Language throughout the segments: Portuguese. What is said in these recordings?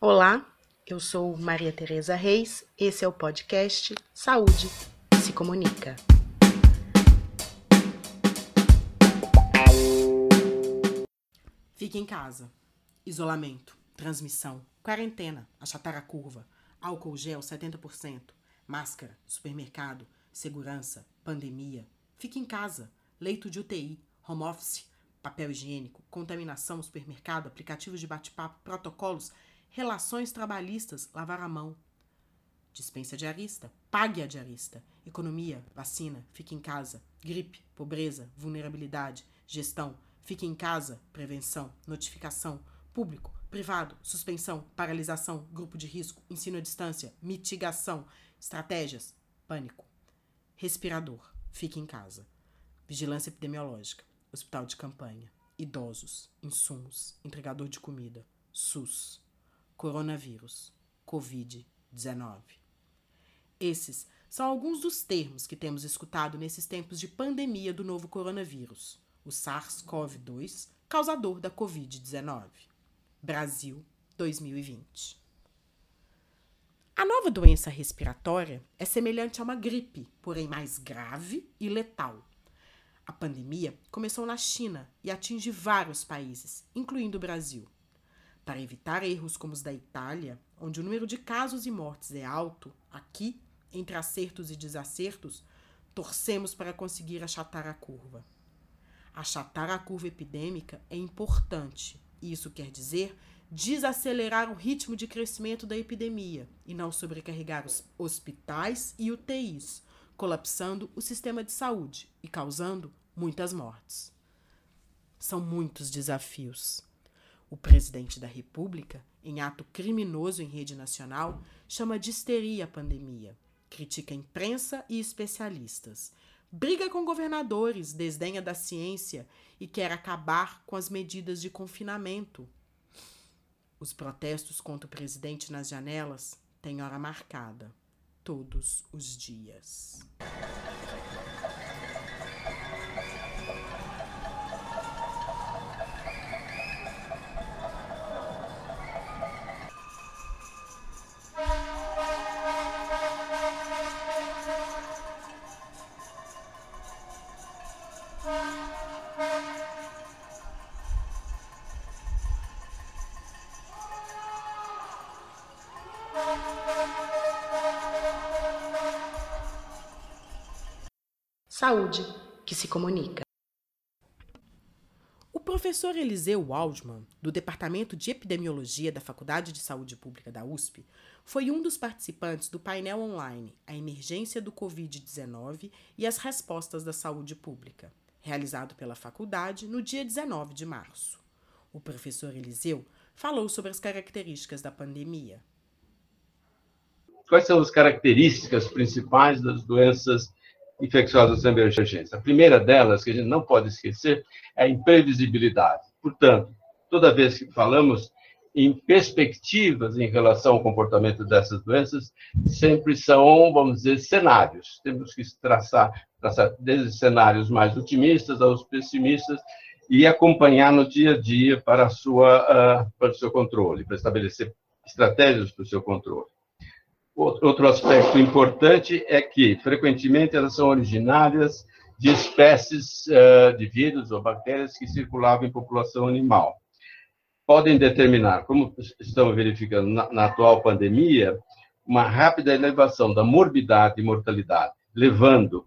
Olá, eu sou Maria Tereza Reis, esse é o podcast Saúde se Comunica. Fique em casa. Isolamento, transmissão, quarentena, achatar a curva, álcool gel 70%, máscara, supermercado, segurança, pandemia. Fique em casa, leito de UTI, home office, papel higiênico, contaminação, supermercado, aplicativos de bate-papo, protocolos relações trabalhistas, lavar a mão. Dispensa diarista, pague a diarista. Economia, vacina, fique em casa. Gripe, pobreza, vulnerabilidade, gestão, fique em casa, prevenção, notificação, público, privado, suspensão, paralisação, grupo de risco, ensino à distância, mitigação, estratégias, pânico. Respirador, fique em casa. Vigilância epidemiológica, hospital de campanha, idosos, insumos, entregador de comida, SUS coronavírus, Covid-19. Esses são alguns dos termos que temos escutado nesses tempos de pandemia do novo coronavírus, o SARS-CoV-2, causador da Covid-19. Brasil, 2020. A nova doença respiratória é semelhante a uma gripe, porém mais grave e letal. A pandemia começou na China e atinge vários países, incluindo o Brasil. Para evitar erros como os da Itália, onde o número de casos e mortes é alto, aqui, entre acertos e desacertos, torcemos para conseguir achatar a curva. Achatar a curva epidêmica é importante, e isso quer dizer desacelerar o ritmo de crescimento da epidemia e não sobrecarregar os hospitais e UTIs, colapsando o sistema de saúde e causando muitas mortes. São muitos desafios. O presidente da República, em ato criminoso em rede nacional, chama de histeria a pandemia, critica a imprensa e especialistas, briga com governadores, desdenha da ciência e quer acabar com as medidas de confinamento. Os protestos contra o presidente nas janelas têm hora marcada, todos os dias. Saúde que se comunica. O professor Eliseu Waldman, do Departamento de Epidemiologia da Faculdade de Saúde Pública da USP, foi um dos participantes do painel online A Emergência do Covid-19 e as Respostas da Saúde Pública, realizado pela faculdade no dia 19 de março. O professor Eliseu falou sobre as características da pandemia. Quais são as características principais das doenças infecciosas emergentes. A primeira delas, que a gente não pode esquecer, é a imprevisibilidade. Portanto, toda vez que falamos em perspectivas em relação ao comportamento dessas doenças, sempre são, vamos dizer, cenários. Temos que traçar, traçar desde cenários mais otimistas aos pessimistas e acompanhar no dia a dia para, sua, uh, para o seu controle, para estabelecer estratégias para o seu controle. Outro aspecto importante é que, frequentemente, elas são originárias de espécies uh, de vírus ou bactérias que circulavam em população animal. Podem determinar, como estamos verificando na, atual pandemia, uma rápida elevação da morbidade e mortalidade, levando,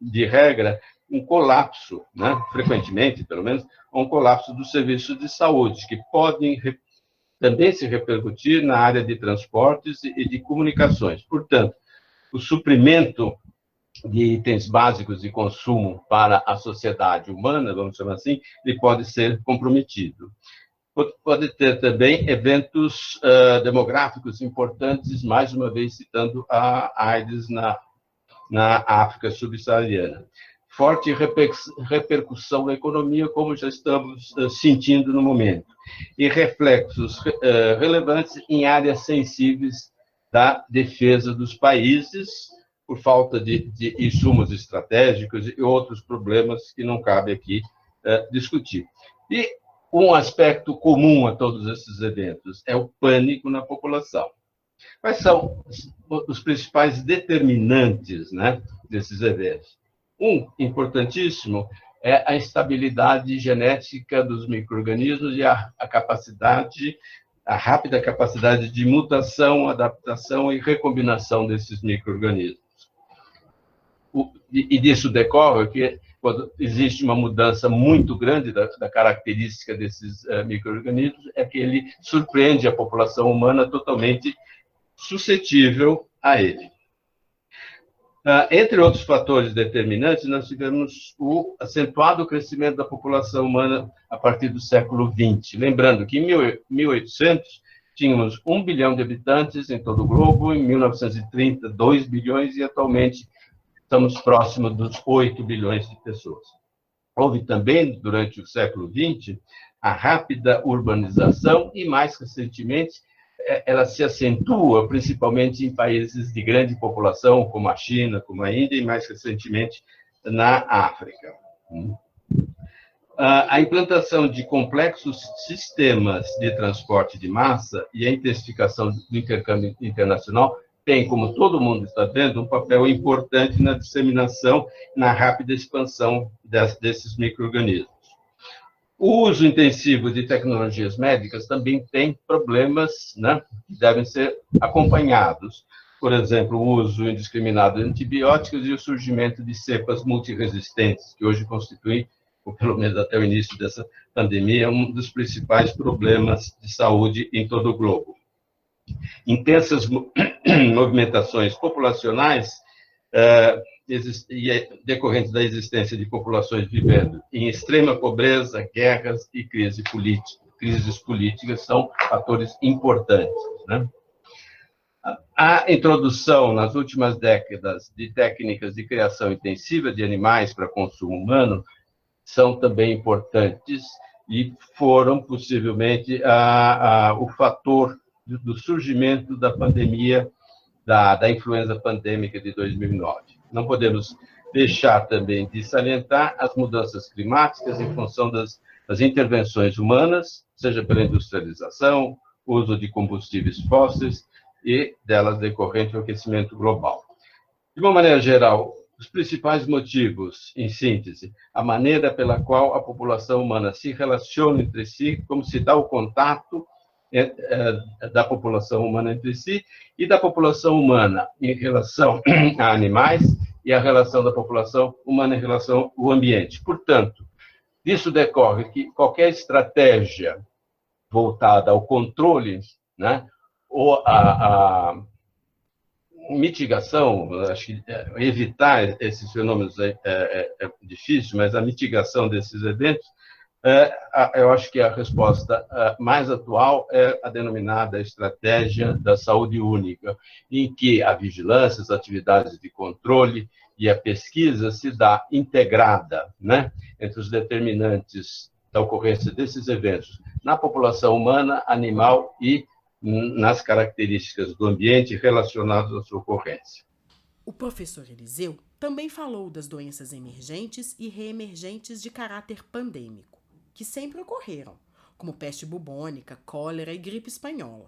de regra, um colapso, né, frequentemente, pelo menos, um colapso dos serviços de saúde, que podem também se repercutir na área de transportes e de comunicações. Portanto, o suprimento de itens básicos de consumo para a sociedade humana, vamos chamar assim, ele pode ser comprometido. Pode ter também eventos uh, demográficos importantes, mais uma vez citando a AIDS na, na África subsaariana forte repercussão na economia, como já estamos eh, sentindo no momento, e reflexos eh, relevantes em áreas sensíveis da defesa dos países, por falta de, de insumos estratégicos e outros problemas que não cabe aqui uh, discutir. E um aspecto comum a todos esses eventos é o pânico na população. Quais são os principais determinantes né, desses eventos? Um importantíssimo é a estabilidade genética dos micro-organismos e a, a capacidade, a rápida capacidade de mutação, adaptação e recombinação desses micro-organismos. E, e disso decorre que quando existe uma mudança muito grande da, da característica desses uh, micro-organismos, é que ele surpreende a população humana totalmente suscetível a ele. Uh, entre outros fatores determinantes, nós tivemos o acentuado crescimento da população humana a partir do século XX. Lembrando que em 1800 tínhamos 1 bilhão de habitantes em todo o globo, em 1930, 2 bilhões, e atualmente estamos próximos dos 8 bilhões de pessoas. Houve também, durante o século XX, a rápida urbanização e, mais recentemente, ela se acentua principalmente em países de grande população, como a China, como a Índia, e mais recentemente na África. A implantação de complexos sistemas de transporte de massa e a intensificação do intercâmbio internacional tem, como todo mundo está vendo, um papel importante na disseminação, na rápida expansão desses micro-organismos. O uso intensivo de tecnologias médicas também tem problemas né, que devem ser acompanhados. Por exemplo, o uso indiscriminado de antibióticos e o surgimento de cepas multiresistentes, que hoje constituem, ou pelo menos até o início dessa pandemia, um dos principais problemas de saúde em todo o globo intensas movimentações populacionais uh, decorrentes da existência de populações vivendo em extrema pobreza, guerras e crise política, crises políticas são fatores importantes. Né? A introdução nas últimas décadas de técnicas de criação intensiva de animais para consumo humano são também importantes e foram possivelmente a, a, o fator do surgimento da pandemia, da, da influenza pandêmica de 2009. Não podemos deixar também de salientar as mudanças climáticas em função das, das intervenções humanas, seja pela industrialização, uso de combustíveis fósseis e delas decorrente o aquecimento global. De uma maneira geral, os principais motivos, em síntese, a maneira pela qual a população humana se relaciona entre si, como se dá o contato da população humana entre si e da população humana em relação a animais e a relação da população humana em relação ao ambiente. Portanto, disso decorre que qualquer estratégia voltada ao controle, né, ou a mitigação, acho que é, evitar esses fenômenos é, é, é, difícil, mas a mitigação desses eventos é, eu acho que a resposta mais atual é a denominada estratégia da saúde única, em que a vigilância, as atividades de controle e a pesquisa se dá integrada né, entre os determinantes da ocorrência desses eventos na população humana, animal e nas características do ambiente relacionadas à sua ocorrência. O professor Eliseu também falou das doenças emergentes e reemergentes de caráter pandêmico que sempre ocorreram, como peste bubônica, cólera e gripe espanhola.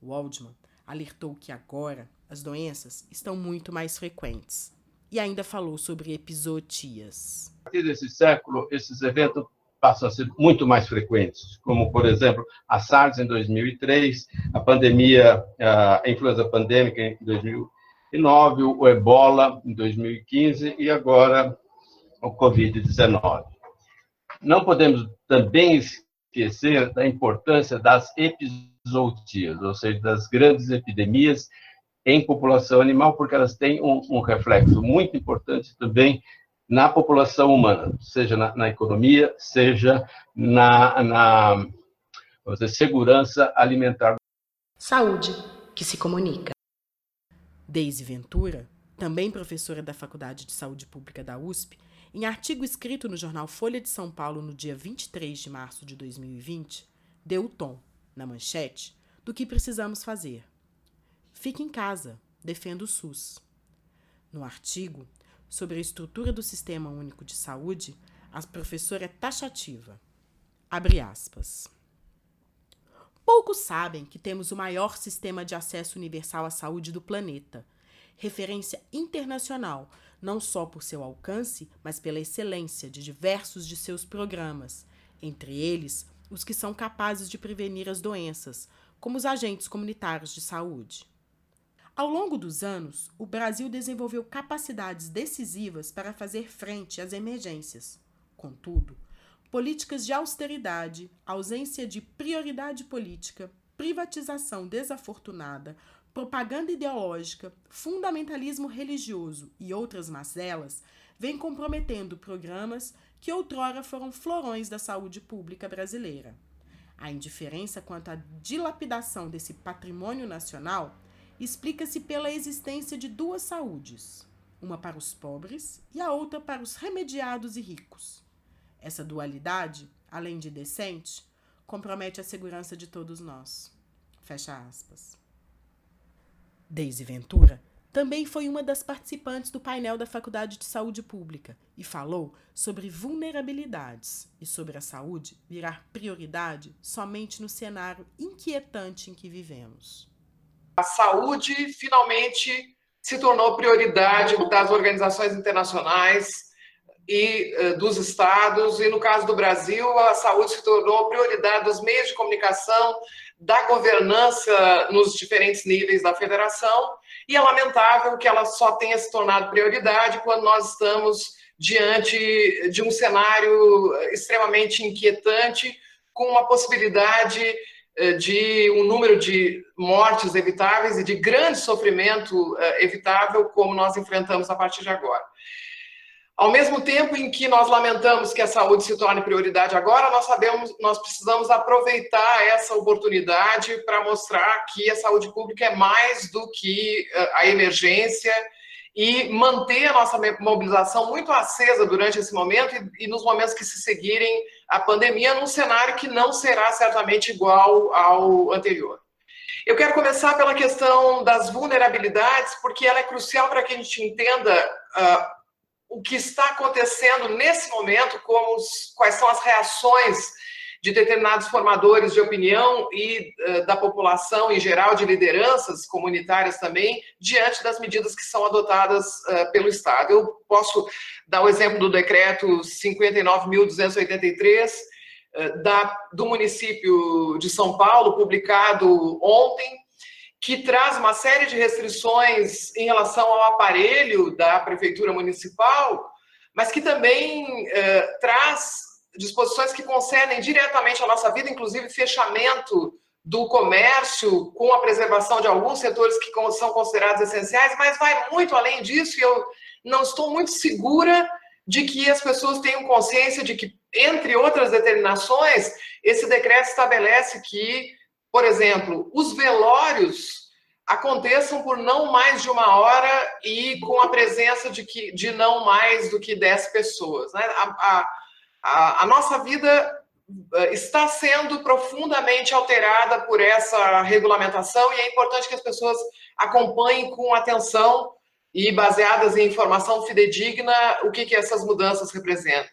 Waldman alertou que agora as doenças estão muito mais frequentes e ainda falou sobre episotias. A partir desse século, esses eventos passam a ser muito mais frequentes, como, por exemplo, a SARS em 2003, a pandemia, a influenza pandêmica em 2009, o ebola em 2015 e agora o Covid-19. Não podemos também esquecer da importância das episootias, ou seja, das grandes epidemias em população animal, porque elas têm um, um reflexo muito importante também na população humana, seja na, na economia, seja na, na dizer, segurança alimentar. Saúde que se comunica. Deise Ventura, também professora da Faculdade de Saúde Pública da USP, em artigo escrito no jornal Folha de São Paulo no dia 23 de março de 2020, deu o tom, na manchete, do que precisamos fazer. Fique em casa, defenda o SUS. No artigo, sobre a estrutura do Sistema Único de Saúde, a professora é taxativa. Abre aspas. Poucos sabem que temos o maior sistema de acesso universal à saúde do planeta, referência internacional, não só por seu alcance, mas pela excelência de diversos de seus programas, entre eles os que são capazes de prevenir as doenças, como os agentes comunitários de saúde. Ao longo dos anos, o Brasil desenvolveu capacidades decisivas para fazer frente às emergências. Contudo, políticas de austeridade, ausência de prioridade política, privatização desafortunada, propaganda ideológica, fundamentalismo religioso e outras mazelas vêm comprometendo programas que outrora foram florões da saúde pública brasileira. A indiferença quanto à dilapidação desse patrimônio nacional explica-se pela existência de duas saúdes, uma para os pobres e a outra para os remediados e ricos. Essa dualidade, além de decente, compromete a segurança de todos nós. Fecha aspas. Deise Ventura também foi uma das participantes do painel da Faculdade de Saúde Pública e falou sobre vulnerabilidades e sobre a saúde virar prioridade somente no cenário inquietante em que vivemos. A saúde finalmente se tornou prioridade das organizações internacionais e uh, dos estados, e no caso do Brasil, a saúde se tornou prioridade dos meios de comunicação, da governança nos diferentes níveis da federação, e é lamentável que ela só tenha se tornado prioridade quando nós estamos diante de um cenário extremamente inquietante, com uma possibilidade eh, de um número de mortes evitáveis e de grande sofrimento eh, evitável, como nós enfrentamos a partir de agora. Ao mesmo tempo em que nós lamentamos que a saúde se torne prioridade agora, nós sabemos, nós precisamos aproveitar essa oportunidade para mostrar que a saúde pública é mais do que eh, a emergência e manter a nossa mobilização muito acesa durante esse momento e, e nos momentos que se seguirem a pandemia, num cenário que não será certamente igual ao anterior. Eu quero começar pela questão das vulnerabilidades, porque ela é crucial para que a gente entenda uh, o que está acontecendo nesse momento, como os, quais são as reações de determinados formadores de opinião e uh, da população em geral, de lideranças comunitárias também, diante das medidas que são adotadas uh, pelo Estado. Eu posso dar o exemplo do decreto 59.283, uh, da, do município de São Paulo, publicado ontem, que traz uma série de restrições em relação ao aparelho da prefeitura municipal, mas que também eh, traz disposições que concernem diretamente a nossa vida, inclusive fechamento do comércio com a preservação de alguns setores que são considerados essenciais, mas vai muito além disso e eu não estou muito segura de que as pessoas tenham consciência de que, entre outras determinações, esse decreto estabelece que por exemplo, os velórios aconteçam por não mais de uma hora e com a presença de, que, de não mais do que 10 pessoas. Né? A, a, a nossa vida eh, está sendo profundamente alterada por essa regulamentação e é importante que as pessoas acompanhem com atenção e baseadas em informação fidedigna o que, que essas mudanças representam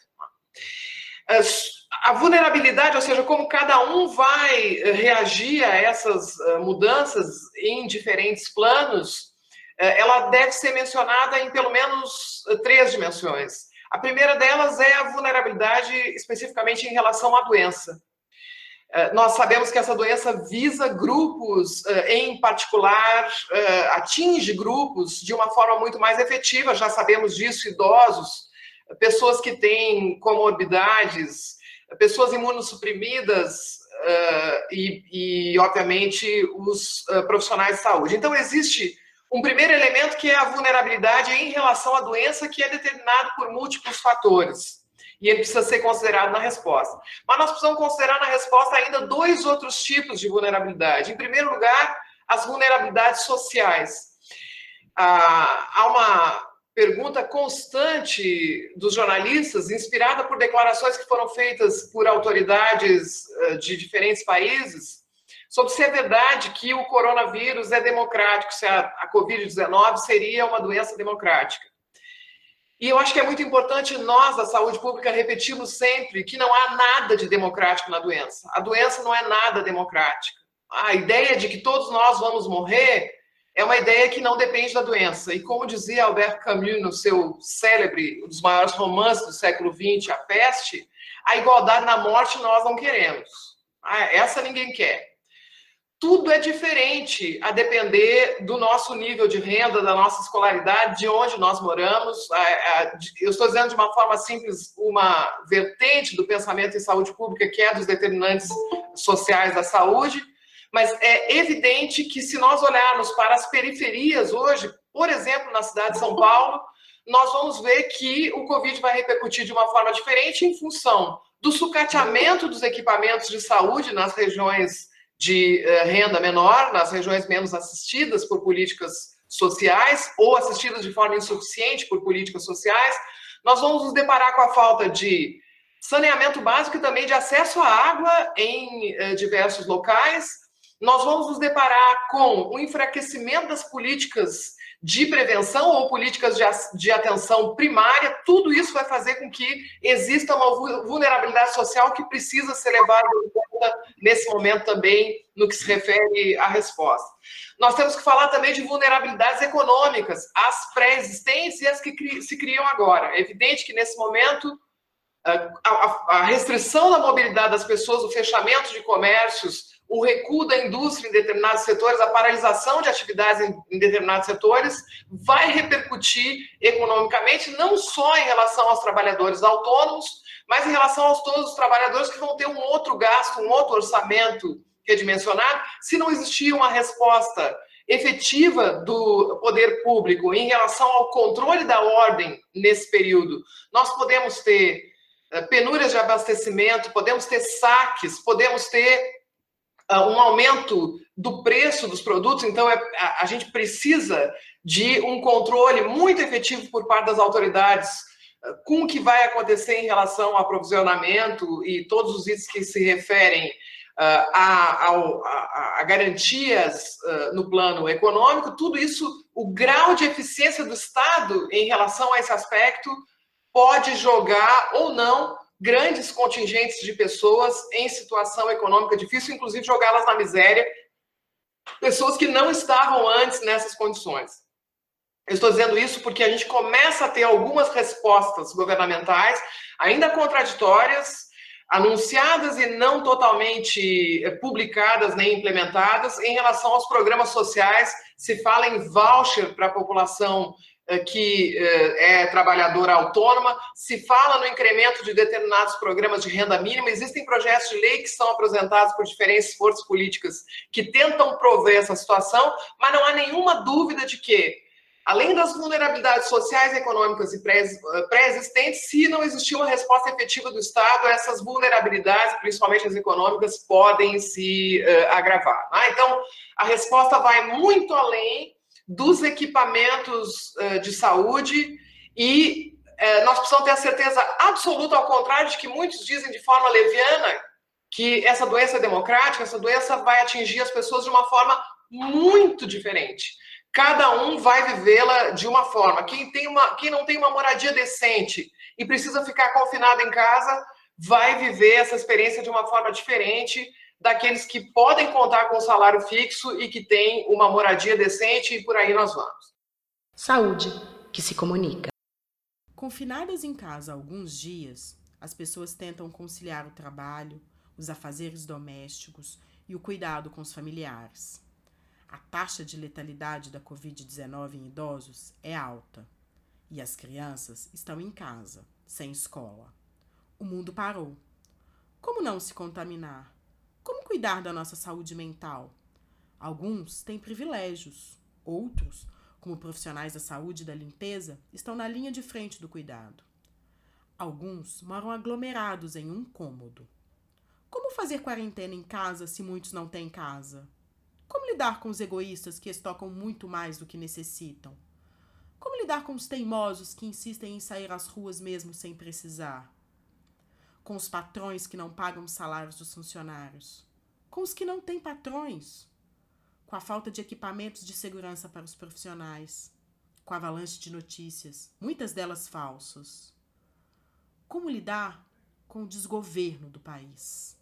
a vulnerabilidade, ou seja, como cada um vai eh, reagir a essas eh, mudanças em diferentes planos, eh, ela deve ser mencionada em pelo menos três dimensões. A primeira delas é a vulnerabilidade especificamente em relação à doença. Nós sabemos que essa doença visa grupos, em particular, atinge grupos de uma forma muito mais efetiva, já sabemos disso, idosos, pessoas que têm comorbidades, pessoas imunossuprimidas uh, e, e, obviamente, os uh, profissionais de saúde. Então, existe um primeiro elemento que é a vulnerabilidade em relação à doença, que é determinado por múltiplos fatores. E ele precisa ser considerado na resposta. Mas nós precisamos considerar na resposta ainda dois outros tipos de vulnerabilidade. Em primeiro lugar, as vulnerabilidades sociais. Ah, há uma pergunta constante dos jornalistas, inspirada por declarações que foram feitas por autoridades eh, de diferentes países, sobre se é verdade que o coronavírus é democrático, se a, a Covid-19 seria uma doença democrática. E eu acho que é muito importante nós, da saúde pública, repetirmos sempre que não há nada de democrático na doença. A doença não é nada democrática. A ideia de que todos nós vamos morrer é uma ideia que não depende da doença. E como dizia Albert Camus no seu célebre, um dos maiores romances do século XX, A Peste, a igualdade na morte nós não queremos. Ah, essa ninguém quer tudo é diferente a depender do nosso nível de renda, da nossa escolaridade, de onde nós moramos. Eu estou dizendo de uma forma simples uma vertente do pensamento em saúde pública, que é dos determinantes sociais da saúde, mas é evidente que se nós olharmos para as periferias hoje, por exemplo, na cidade de São Paulo, nós vamos ver que o Covid vai repercutir de uma forma diferente em função do sucateamento dos equipamentos de saúde nas regiões de uh, renda menor nas regiões menos assistidas por políticas sociais ou assistidas de forma insuficiente por políticas sociais, nós vamos nos deparar com a falta de saneamento básico e também de acesso à água em uh, diversos locais. Nós vamos nos deparar com o enfraquecimento das políticas de prevenção ou políticas de, atenção primária, tudo isso vai fazer com que exista uma vulnerabilidade social que precisa ser levada em conta nesse momento também, no que se refere à resposta. Nós temos que falar também de vulnerabilidades econômicas, as pré-existentes e as que se criam agora. É evidente que nesse momento a, restrição da mobilidade das pessoas, o fechamento de comércios, o recuo da indústria em determinados setores, a paralisação de atividades em, determinados setores, vai repercutir economicamente, não só em relação aos trabalhadores autônomos, mas em relação aos todos os trabalhadores que vão ter um outro gasto, um outro orçamento redimensionado, se não existir uma resposta efetiva do poder público em relação ao controle da ordem nesse período, nós podemos ter eh, penúrias de abastecimento, podemos ter saques, podemos ter um aumento do preço dos produtos, então é, a, a, gente precisa de um controle muito efetivo por parte das autoridades uh, com o que vai acontecer em relação ao aprovisionamento e todos os itens que se referem uh, a, a, a, garantias no plano econômico, tudo isso, o grau de eficiência do Estado em relação a esse aspecto pode jogar ou não grandes contingentes de pessoas em situação econômica difícil, inclusive jogá-las na miséria, pessoas que não estavam antes nessas condições. Eu estou dizendo isso porque a gente começa a ter algumas respostas governamentais, ainda contraditórias, anunciadas e não totalmente eh, publicadas nem implementadas, em relação aos programas sociais. Se fala em voucher para a população que eh, é trabalhadora autônoma, se fala no incremento de determinados programas de renda mínima, existem projetos de lei que são apresentados por diferentes forças políticas que tentam prover essa situação, mas não há nenhuma dúvida de que, além das vulnerabilidades sociais, econômicas e eh, pré-existentes, se não existir uma resposta efetiva do Estado, essas vulnerabilidades, principalmente as econômicas, podem se agravar. Né? Então, a resposta vai muito além dos equipamentos uh, de saúde e uh, nós precisamos ter a certeza absoluta, ao contrário de que muitos dizem de forma leviana, que essa doença é democrática, essa doença vai atingir as pessoas de uma forma muito diferente. Cada um vai vivê-la de uma forma. Quem, tem uma, quem não tem uma moradia decente e precisa ficar confinado em casa, vai viver essa experiência de uma forma diferente daqueles que podem contar com salário fixo e que têm uma moradia decente e por aí nós vamos. Saúde que se comunica. Confinadas em casa alguns dias, as pessoas tentam conciliar o trabalho, os afazeres domésticos e o cuidado com os familiares. A taxa de letalidade da Covid-19 em idosos é alta e as crianças estão em casa, sem escola. O mundo parou. Como não se contaminar? Cuidar da nossa saúde mental? Alguns têm privilégios, outros, como profissionais da saúde e da limpeza, estão na linha de frente do cuidado. Alguns moram aglomerados em um cômodo. Como fazer quarentena em casa se muitos não têm casa? Como lidar com os egoístas que estocam muito mais do que necessitam? Como lidar com os teimosos que insistem em sair às ruas mesmo sem precisar? com os patrões que não pagam os salários dos funcionários, com os que não têm patrões, com a falta de equipamentos de segurança para os profissionais, com a avalanche de notícias, muitas delas falsas? Como lidar com o desgoverno do país?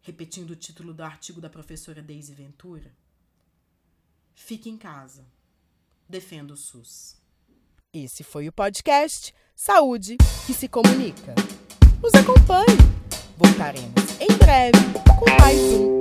Repetindo o título do artigo da professora Deise Ventura, fique em casa. Defenda o SUS. Esse foi o podcast Saúde que se comunica. Nos acompanhe. Voltaremos em breve com mais um